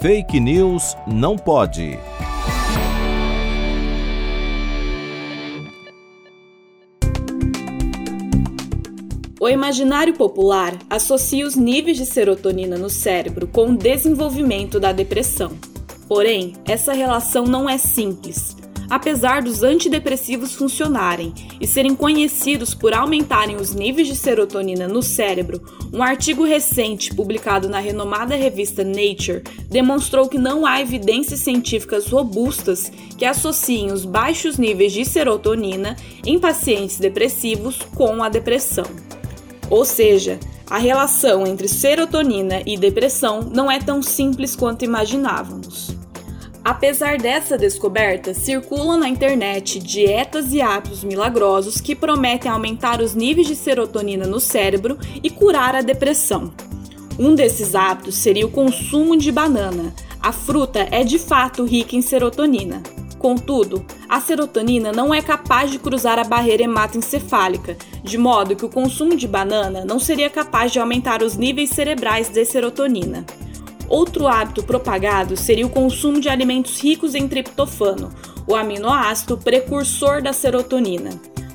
Fake News não pode. O imaginário popular associa os níveis de serotonina no cérebro com o desenvolvimento da depressão. Porém, essa relação não é simples. Apesar dos antidepressivos funcionarem e serem conhecidos por aumentarem os níveis de serotonina no cérebro, um artigo recente publicado na renomada revista Nature demonstrou que não há evidências científicas robustas que associem os baixos níveis de serotonina em pacientes depressivos com a depressão. Ou seja, a relação entre serotonina e depressão não é tão simples quanto imaginávamos. Apesar dessa descoberta, circulam na internet dietas e hábitos milagrosos que prometem aumentar os níveis de serotonina no cérebro e curar a depressão. Um desses hábitos seria o consumo de banana. A fruta é de fato rica em serotonina. Contudo, a serotonina não é capaz de cruzar a barreira hematoencefálica, de modo que o consumo de banana não seria capaz de aumentar os níveis cerebrais de serotonina. Outro hábito propagado seria o consumo de alimentos ricos em triptofano, o aminoácido precursor da serotonina.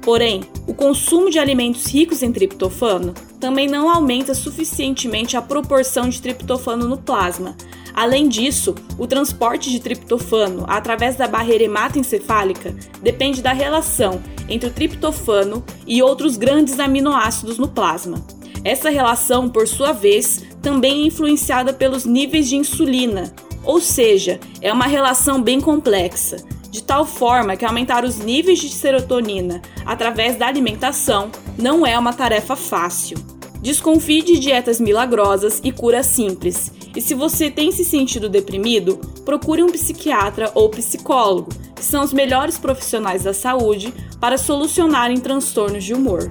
Porém, o consumo de alimentos ricos em triptofano também não aumenta suficientemente a proporção de triptofano no plasma. Além disso, o transporte de triptofano através da barreira hematoencefálica depende da relação entre o triptofano e outros grandes aminoácidos no plasma. Essa relação, por sua vez, também é influenciada pelos níveis de insulina, ou seja, é uma relação bem complexa, de tal forma que aumentar os níveis de serotonina através da alimentação não é uma tarefa fácil. Desconfie de dietas milagrosas e cura simples. E se você tem se sentido deprimido, procure um psiquiatra ou psicólogo, que são os melhores profissionais da saúde para solucionarem transtornos de humor.